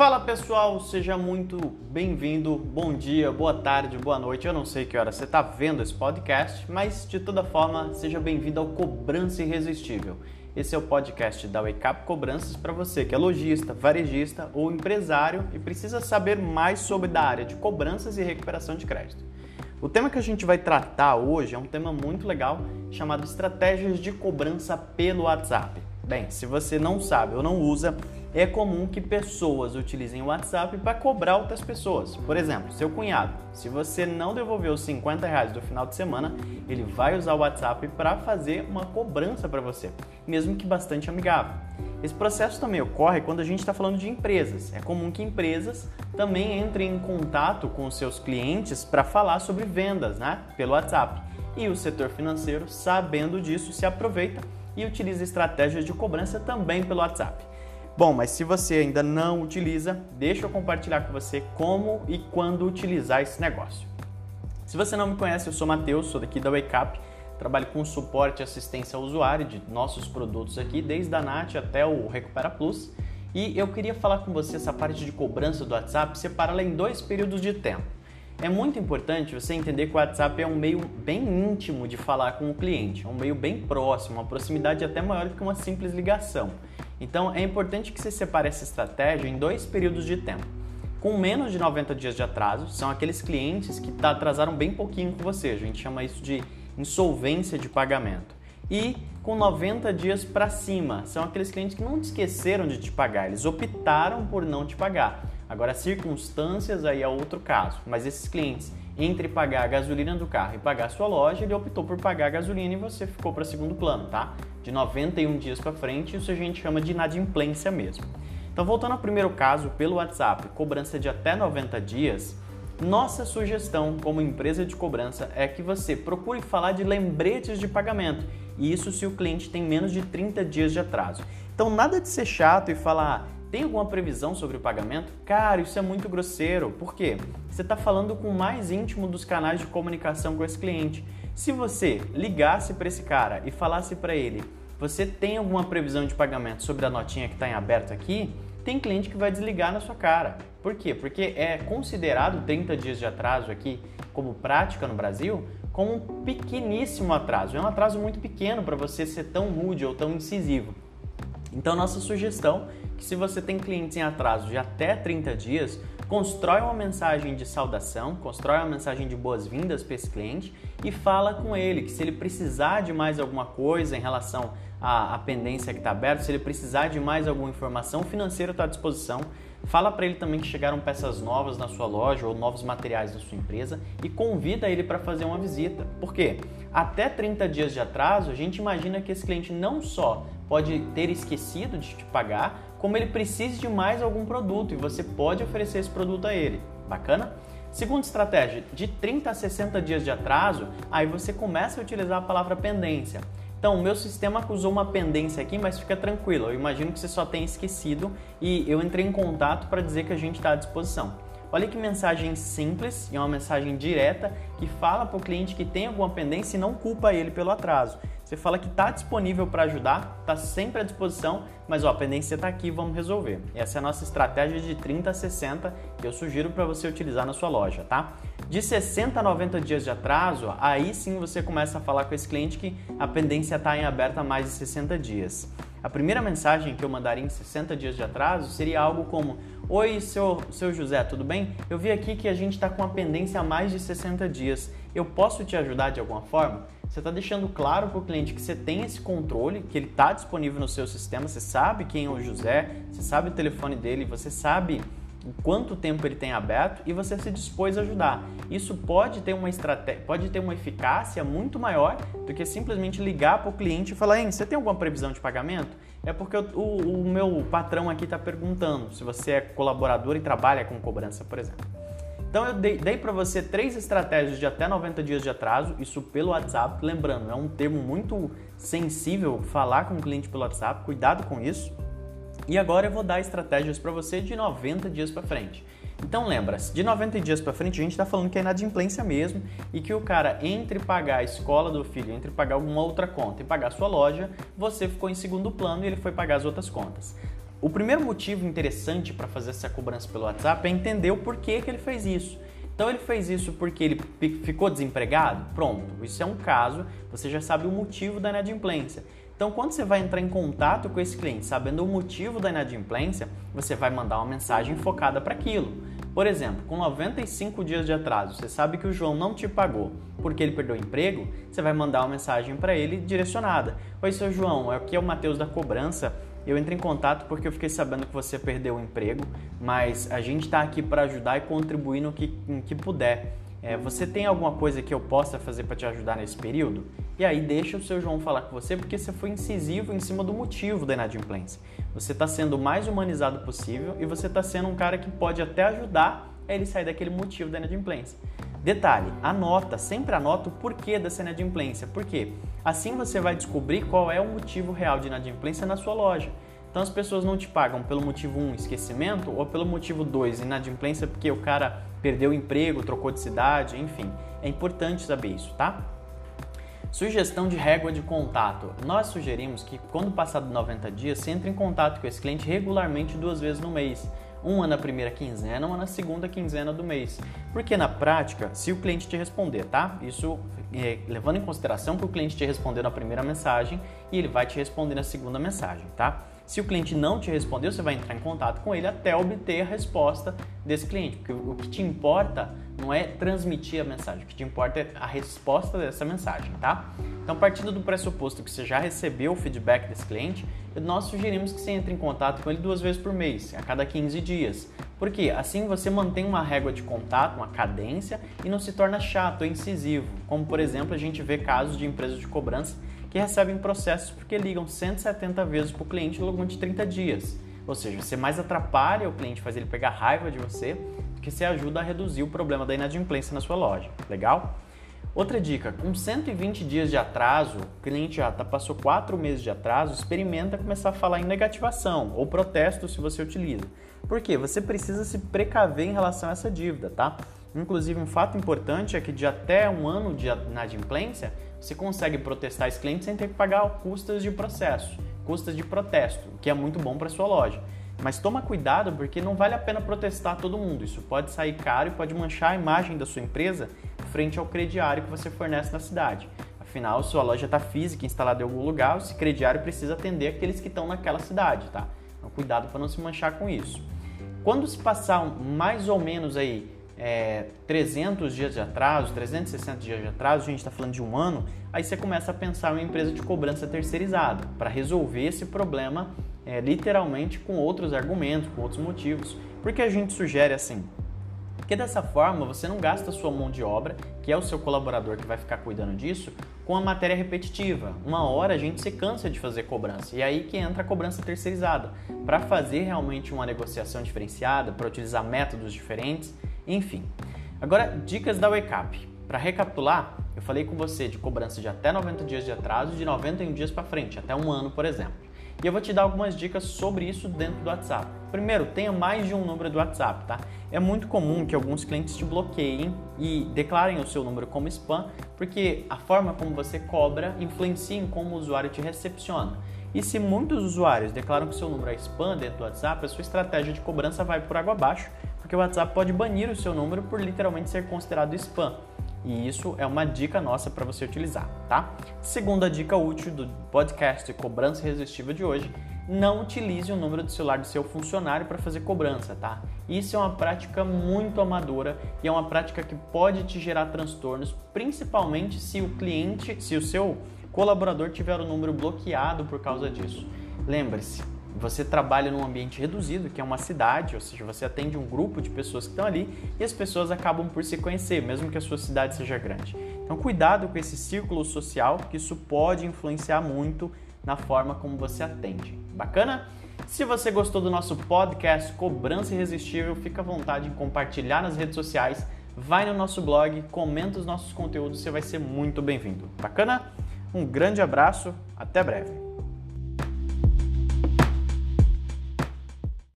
Fala pessoal, seja muito bem-vindo. Bom dia, boa tarde, boa noite. Eu não sei que hora você está vendo esse podcast, mas de toda forma, seja bem-vindo ao Cobrança Irresistível. Esse é o podcast da Wake Up Cobranças para você que é lojista, varejista ou empresário e precisa saber mais sobre da área de cobranças e recuperação de crédito. O tema que a gente vai tratar hoje é um tema muito legal chamado Estratégias de Cobrança pelo WhatsApp. Bem, se você não sabe ou não usa, é comum que pessoas utilizem o WhatsApp para cobrar outras pessoas. Por exemplo, seu cunhado, se você não devolveu os 50 reais do final de semana, ele vai usar o WhatsApp para fazer uma cobrança para você, mesmo que bastante amigável. Esse processo também ocorre quando a gente está falando de empresas. É comum que empresas também entrem em contato com seus clientes para falar sobre vendas, né, pelo WhatsApp. E o setor financeiro, sabendo disso, se aproveita e utiliza estratégias de cobrança também pelo WhatsApp. Bom, mas se você ainda não utiliza, deixa eu compartilhar com você como e quando utilizar esse negócio. Se você não me conhece, eu sou Matheus, sou daqui da Wake Up, trabalho com suporte e assistência ao usuário de nossos produtos aqui, desde a NAT até o Recupera Plus. E eu queria falar com você essa parte de cobrança do WhatsApp, separá-la em dois períodos de tempo. É muito importante você entender que o WhatsApp é um meio bem íntimo de falar com o cliente, é um meio bem próximo, uma proximidade até maior do que uma simples ligação. Então é importante que você separe essa estratégia em dois períodos de tempo. Com menos de 90 dias de atraso, são aqueles clientes que tá, atrasaram bem pouquinho com você, a gente chama isso de insolvência de pagamento. E com 90 dias para cima, são aqueles clientes que não te esqueceram de te pagar, eles optaram por não te pagar. Agora, circunstâncias aí é outro caso, mas esses clientes, entre pagar a gasolina do carro e pagar a sua loja, ele optou por pagar a gasolina e você ficou para segundo plano, tá? De 91 dias para frente, isso a gente chama de inadimplência mesmo. Então, voltando ao primeiro caso, pelo WhatsApp, cobrança de até 90 dias, nossa sugestão como empresa de cobrança é que você procure falar de lembretes de pagamento, e isso se o cliente tem menos de 30 dias de atraso. Então, nada de ser chato e falar, tem alguma previsão sobre o pagamento? Cara, isso é muito grosseiro. Por quê? Você está falando com o mais íntimo dos canais de comunicação com esse cliente. Se você ligasse para esse cara e falasse para ele, você tem alguma previsão de pagamento sobre a notinha que está em aberto aqui? Tem cliente que vai desligar na sua cara. Por quê? Porque é considerado 30 dias de atraso aqui como prática no Brasil como um pequeníssimo atraso. É um atraso muito pequeno para você ser tão rude ou tão incisivo. Então, nossa sugestão se você tem clientes em atraso de até 30 dias, constrói uma mensagem de saudação, constrói uma mensagem de boas-vindas para esse cliente e fala com ele que se ele precisar de mais alguma coisa em relação à, à pendência que está aberta, se ele precisar de mais alguma informação, o financeiro está à disposição. Fala para ele também que chegaram peças novas na sua loja ou novos materiais da sua empresa e convida ele para fazer uma visita. Por quê? Até 30 dias de atraso, a gente imagina que esse cliente não só pode ter esquecido de te pagar, como ele precise de mais algum produto e você pode oferecer esse produto a ele. Bacana? Segunda estratégia, de 30 a 60 dias de atraso, aí você começa a utilizar a palavra pendência. Então, o meu sistema usou uma pendência aqui, mas fica tranquilo. Eu imagino que você só tenha esquecido e eu entrei em contato para dizer que a gente está à disposição. Olha que mensagem simples e uma mensagem direta que fala para o cliente que tem alguma pendência e não culpa ele pelo atraso. Você fala que está disponível para ajudar, está sempre à disposição, mas ó, a pendência está aqui, vamos resolver. Essa é a nossa estratégia de 30 a 60 que eu sugiro para você utilizar na sua loja, tá? De 60 a 90 dias de atraso, aí sim você começa a falar com esse cliente que a pendência está em aberta há mais de 60 dias. A primeira mensagem que eu mandaria em 60 dias de atraso seria algo como: Oi, seu, seu José, tudo bem? Eu vi aqui que a gente está com a pendência há mais de 60 dias. Eu posso te ajudar de alguma forma? Você está deixando claro para o cliente que você tem esse controle, que ele está disponível no seu sistema, você sabe quem é o José, você sabe o telefone dele, você sabe quanto tempo ele tem aberto e você se dispôs a ajudar. Isso pode ter uma estratégia, pode ter uma eficácia muito maior do que simplesmente ligar para o cliente e falar: Hein, você tem alguma previsão de pagamento? É porque o, o, o meu patrão aqui está perguntando se você é colaborador e trabalha com cobrança, por exemplo. Então eu dei, dei para você três estratégias de até 90 dias de atraso, isso pelo WhatsApp. Lembrando, é um termo muito sensível falar com o cliente pelo WhatsApp, cuidado com isso. E agora eu vou dar estratégias para você de 90 dias para frente. Então lembra, de 90 dias para frente a gente está falando que é inadimplência mesmo e que o cara entre pagar a escola do filho, entre pagar alguma outra conta e pagar sua loja, você ficou em segundo plano e ele foi pagar as outras contas. O primeiro motivo interessante para fazer essa cobrança pelo WhatsApp é entender o porquê que ele fez isso. Então ele fez isso porque ele ficou desempregado? Pronto, isso é um caso, você já sabe o motivo da inadimplência. Então, quando você vai entrar em contato com esse cliente sabendo o motivo da inadimplência, você vai mandar uma mensagem focada para aquilo. Por exemplo, com 95 dias de atraso, você sabe que o João não te pagou porque ele perdeu o emprego, você vai mandar uma mensagem para ele direcionada. Oi, seu João, aqui é o Matheus da Cobrança. Eu entrei em contato porque eu fiquei sabendo que você perdeu o emprego, mas a gente está aqui para ajudar e contribuir no que, no que puder. É, você tem alguma coisa que eu possa fazer para te ajudar nesse período? E aí deixa o seu João falar com você porque você foi incisivo em cima do motivo da inadimplência. Você está sendo o mais humanizado possível e você está sendo um cara que pode até ajudar ele sair daquele motivo da inadimplência. Detalhe, anota, sempre anota o porquê dessa inadimplência. Por quê? Assim você vai descobrir qual é o motivo real de inadimplência na sua loja. Então as pessoas não te pagam pelo motivo 1, um, esquecimento, ou pelo motivo 2, inadimplência, porque o cara perdeu o emprego, trocou de cidade, enfim. É importante saber isso, tá? Sugestão de régua de contato. Nós sugerimos que quando passado 90 dias, você entre em contato com esse cliente regularmente duas vezes no mês uma na primeira quinzena, uma na segunda quinzena do mês. Porque na prática, se o cliente te responder, tá? Isso é, levando em consideração que o cliente te respondeu na primeira mensagem e ele vai te responder na segunda mensagem, tá? Se o cliente não te respondeu, você vai entrar em contato com ele até obter a resposta desse cliente, porque o que te importa não é transmitir a mensagem, o que te importa é a resposta dessa mensagem, tá? Então, partindo do pressuposto que você já recebeu o feedback desse cliente, nós sugerimos que você entre em contato com ele duas vezes por mês, a cada 15 dias. Porque assim você mantém uma régua de contato, uma cadência e não se torna chato ou incisivo. Como, por exemplo, a gente vê casos de empresas de cobrança que recebem processos porque ligam 170 vezes para o cliente ao longo de 30 dias. Ou seja, você mais atrapalha o cliente, faz ele pegar raiva de você, do que você ajuda a reduzir o problema da inadimplência na sua loja. Legal? Outra dica, com 120 dias de atraso, o cliente já tá, passou 4 meses de atraso, experimenta começar a falar em negativação ou protesto se você utiliza. Por quê? Você precisa se precaver em relação a essa dívida, tá? Inclusive, um fato importante é que de até um ano de inadimplência, você consegue protestar esse cliente sem ter que pagar custas de processo, custas de protesto, que é muito bom para sua loja. Mas toma cuidado porque não vale a pena protestar todo mundo. Isso pode sair caro e pode manchar a imagem da sua empresa frente ao crediário que você fornece na cidade. Afinal, sua loja está física, instalada em algum lugar, esse crediário precisa atender aqueles que estão naquela cidade, tá? Então, cuidado para não se manchar com isso. Quando se passar mais ou menos aí é, 300 dias de atraso, 360 dias de atraso, a gente está falando de um ano, aí você começa a pensar em uma empresa de cobrança terceirizada para resolver esse problema é, literalmente com outros argumentos, com outros motivos. Porque a gente sugere assim? Porque dessa forma você não gasta sua mão de obra, que é o seu colaborador que vai ficar cuidando disso, com a matéria repetitiva. Uma hora a gente se cansa de fazer cobrança e aí que entra a cobrança terceirizada, para fazer realmente uma negociação diferenciada, para utilizar métodos diferentes, enfim. Agora, dicas da Up. Para recapitular, eu falei com você de cobrança de até 90 dias de atraso e de 91 dias para frente, até um ano, por exemplo. E eu vou te dar algumas dicas sobre isso dentro do WhatsApp. Primeiro, tenha mais de um número do WhatsApp, tá? É muito comum que alguns clientes te bloqueiem e declarem o seu número como spam, porque a forma como você cobra influencia em como o usuário te recepciona. E se muitos usuários declaram que seu número é spam dentro do WhatsApp, a sua estratégia de cobrança vai por água abaixo, porque o WhatsApp pode banir o seu número por literalmente ser considerado spam. E isso é uma dica nossa para você utilizar, tá? Segunda dica útil do podcast Cobrança Irresistível de hoje: não utilize o número do celular do seu funcionário para fazer cobrança, tá? Isso é uma prática muito amadora e é uma prática que pode te gerar transtornos, principalmente se o cliente, se o seu colaborador tiver o número bloqueado por causa disso. Lembre-se, você trabalha num ambiente reduzido, que é uma cidade, ou seja, você atende um grupo de pessoas que estão ali e as pessoas acabam por se conhecer, mesmo que a sua cidade seja grande. Então, cuidado com esse círculo social, que isso pode influenciar muito na forma como você atende. Bacana? Se você gostou do nosso podcast Cobrança Irresistível, fica à vontade em compartilhar nas redes sociais, vai no nosso blog, comenta os nossos conteúdos, você vai ser muito bem-vindo. Bacana? Um grande abraço, até breve.